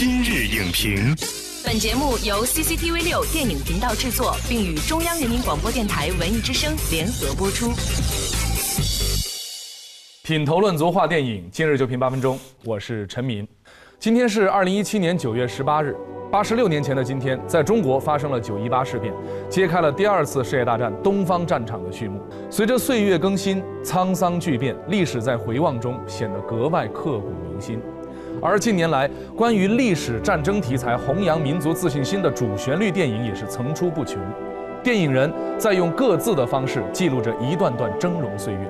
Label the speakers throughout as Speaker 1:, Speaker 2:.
Speaker 1: 今日影评，
Speaker 2: 本节目由 CCTV 六电影频道制作，并与中央人民广播电台文艺之声联合播出。
Speaker 3: 品头论足话电影，今日就评八分钟。我是陈明。今天是二零一七年九月十八日，八十六年前的今天，在中国发生了九一八事变，揭开了第二次世界大战东方战场的序幕。随着岁月更新，沧桑巨变，历史在回望中显得格外刻骨铭心。而近年来，关于历史战争题材弘扬民族自信心的主旋律电影也是层出不穷。电影人在用各自的方式记录着一段段峥嵘岁月。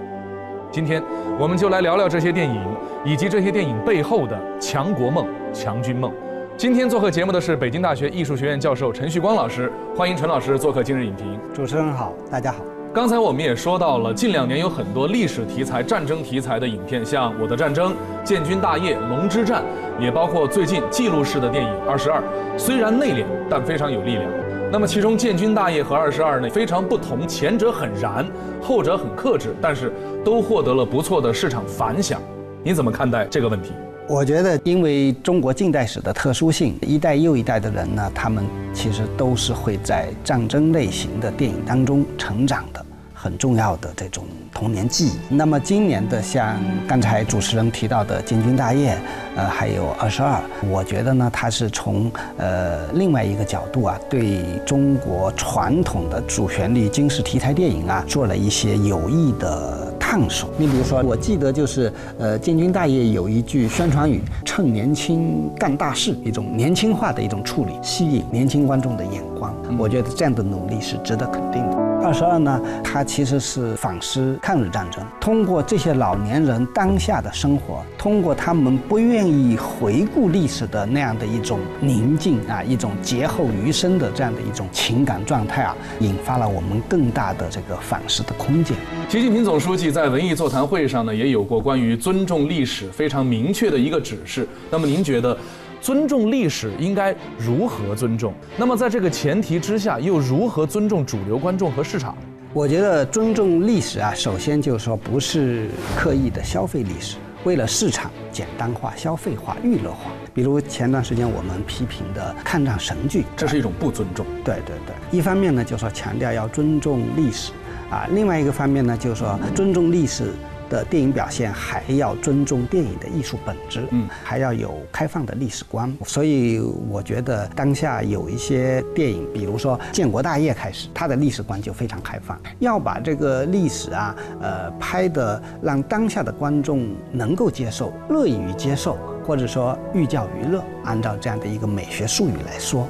Speaker 3: 今天，我们就来聊聊这些电影，以及这些电影背后的强国梦、强军梦。今天做客节目的是北京大学艺术学院教授陈旭光老师，欢迎陈老师做客今日影评。
Speaker 4: 主持人好，大家好。
Speaker 3: 刚才我们也说到了，近两年有很多历史题材、战争题材的影片，像《我的战争》《建军大业》《龙之战》，也包括最近记录式的电影《二十二》，虽然内敛，但非常有力量。那么其中《建军大业》和《二十二》呢非常不同，前者很燃，后者很克制，但是都获得了不错的市场反响。你怎么看待这个问题？
Speaker 4: 我觉得，因为中国近代史的特殊性，一代又一代的人呢，他们其实都是会在战争类型的电影当中成长的。很重要的这种童年记忆。那么今年的像刚才主持人提到的《建军大业》，呃，还有《二十二》，我觉得呢，它是从呃另外一个角度啊，对中国传统的主旋律军事题材电影啊，做了一些有益的探索。你比如说，我记得就是呃《建军大业》有一句宣传语：“趁年轻干大事”，一种年轻化的一种处理，吸引年轻观众的眼光。我觉得这样的努力是值得肯定的。二十二呢，它其实是反思抗日战争，通过这些老年人当下的生活，通过他们不愿意回顾历史的那样的一种宁静啊，一种劫后余生的这样的一种情感状态啊，引发了我们更大的这个反思的空间。
Speaker 3: 习近平总书记在文艺座谈会上呢，也有过关于尊重历史非常明确的一个指示。那么您觉得？尊重历史应该如何尊重？那么在这个前提之下，又如何尊重主流观众和市场？
Speaker 4: 我觉得尊重历史啊，首先就是说不是刻意的消费历史，为了市场简单化、消费化、娱乐化。比如前段时间我们批评的抗战神剧，
Speaker 3: 这是一种不尊重。
Speaker 4: 对对对，一方面呢就是说强调要尊重历史，啊，另外一个方面呢就是说尊重历史。的电影表现还要尊重电影的艺术本质，嗯，还要有开放的历史观。所以我觉得当下有一些电影，比如说《建国大业》开始，它的历史观就非常开放，要把这个历史啊，呃，拍的让当下的观众能够接受、乐于接受，或者说寓教于乐。按照这样的一个美学术语来说，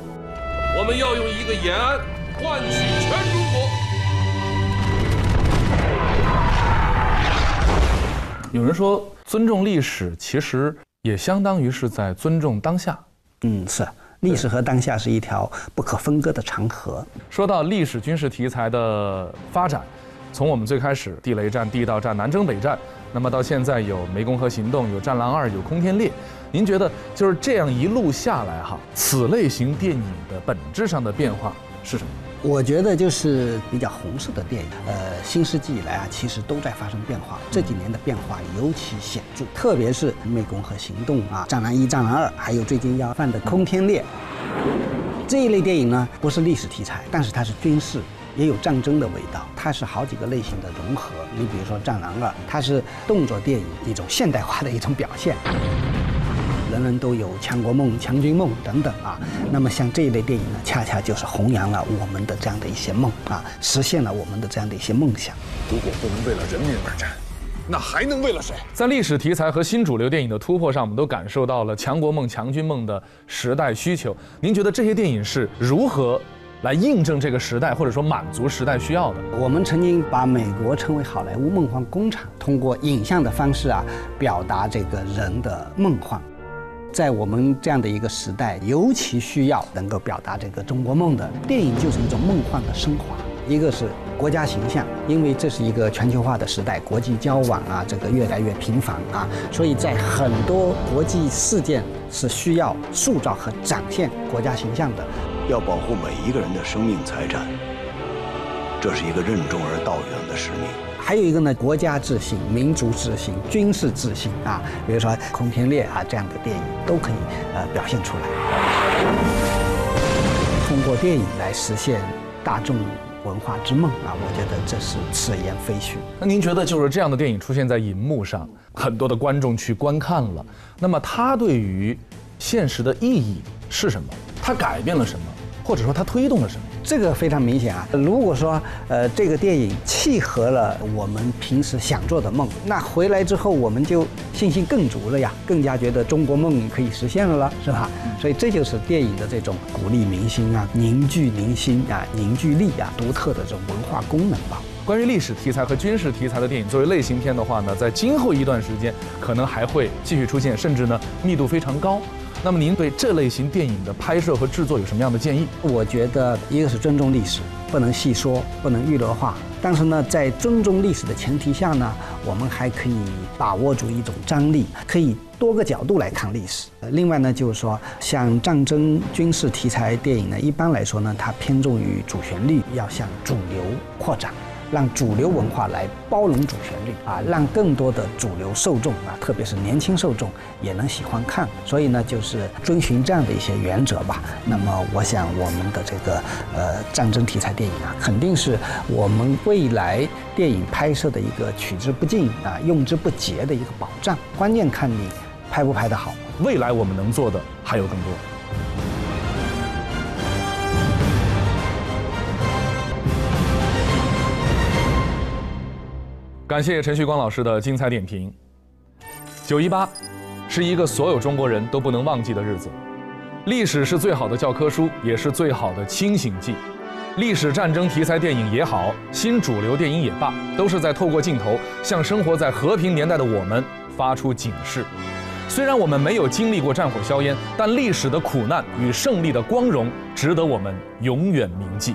Speaker 5: 我们要用一个延安换取
Speaker 3: 有人说，尊重历史其实也相当于是在尊重当下。
Speaker 4: 嗯，是，历史和当下是一条不可分割的长河。
Speaker 3: 说到历史军事题材的发展，从我们最开始地雷战、地道战、南征北战，那么到现在有湄公河行动、有战狼二、有空天猎，您觉得就是这样一路下来哈，此类型电影的本质上的变化是什么？
Speaker 4: 我觉得就是比较红色的电影，呃，新世纪以来啊，其实都在发生变化。这几年的变化尤其显著，特别是《湄公河行动》啊，《战狼一》《战狼二》，还有最近要放的《空天猎》这一类电影呢，不是历史题材，但是它是军事，也有战争的味道。它是好几个类型的融合。你比如说《战狼二》，它是动作电影一种现代化的一种表现。人人都有强国梦、强军梦等等啊，那么像这一类电影呢，恰恰就是弘扬了我们的这样的一些梦啊，实现了我们的这样的一些梦想。
Speaker 5: 如果不能为了人民而战，那还能为了谁？
Speaker 3: 在历史题材和新主流电影的突破上，我们都感受到了强国梦、强军梦的时代需求。您觉得这些电影是如何来印证这个时代，或者说满足时代需要的？
Speaker 4: 我们曾经把美国称为好莱坞梦幻工厂，通过影像的方式啊，表达这个人的梦幻。在我们这样的一个时代，尤其需要能够表达这个中国梦的电影，就是一种梦幻的升华。一个是国家形象，因为这是一个全球化的时代，国际交往啊，这个越来越频繁啊，所以在很多国际事件是需要塑造和展现国家形象的。
Speaker 6: 要保护每一个人的生命财产，这是一个任重而道远的使命。
Speaker 4: 还有一个呢，国家自信、民族自信、军事自信啊，比如说《空天猎》啊这样的电影都可以呃表现出来。通过电影来实现大众文化之梦啊，我觉得这是此言非虚。
Speaker 3: 那您觉得就是这样的电影出现在银幕上，很多的观众去观看了，那么它对于现实的意义是什么？它改变了什么？或者说它推动了什么？
Speaker 4: 这个非常明显啊！如果说呃这个电影契合了我们平时想做的梦，那回来之后我们就信心更足了呀，更加觉得中国梦可以实现了了，是吧？所以这就是电影的这种鼓励民心啊、凝聚民心啊、凝聚力啊独特的这种文化功能吧。
Speaker 3: 关于历史题材和军事题材的电影作为类型片的话呢，在今后一段时间可能还会继续出现，甚至呢密度非常高。那么您对这类型电影的拍摄和制作有什么样的建议？
Speaker 4: 我觉得一个是尊重历史，不能细说，不能娱乐化。但是呢，在尊重历史的前提下呢，我们还可以把握住一种张力，可以多个角度来看历史。另外呢，就是说，像战争、军事题材电影呢，一般来说呢，它偏重于主旋律，要向主流扩展。让主流文化来包容主旋律啊，让更多的主流受众啊，特别是年轻受众也能喜欢看。所以呢，就是遵循这样的一些原则吧。那么，我想我们的这个呃战争题材电影啊，肯定是我们未来电影拍摄的一个取之不尽啊、用之不竭的一个保障。关键看你拍不拍得好。
Speaker 3: 未来我们能做的还有更多。感谢陈旭光老师的精彩点评。九一八，是一个所有中国人都不能忘记的日子。历史是最好的教科书，也是最好的清醒剂。历史战争题材电影也好，新主流电影也罢，都是在透过镜头向生活在和平年代的我们发出警示。虽然我们没有经历过战火硝烟，但历史的苦难与胜利的光荣，值得我们永远铭记。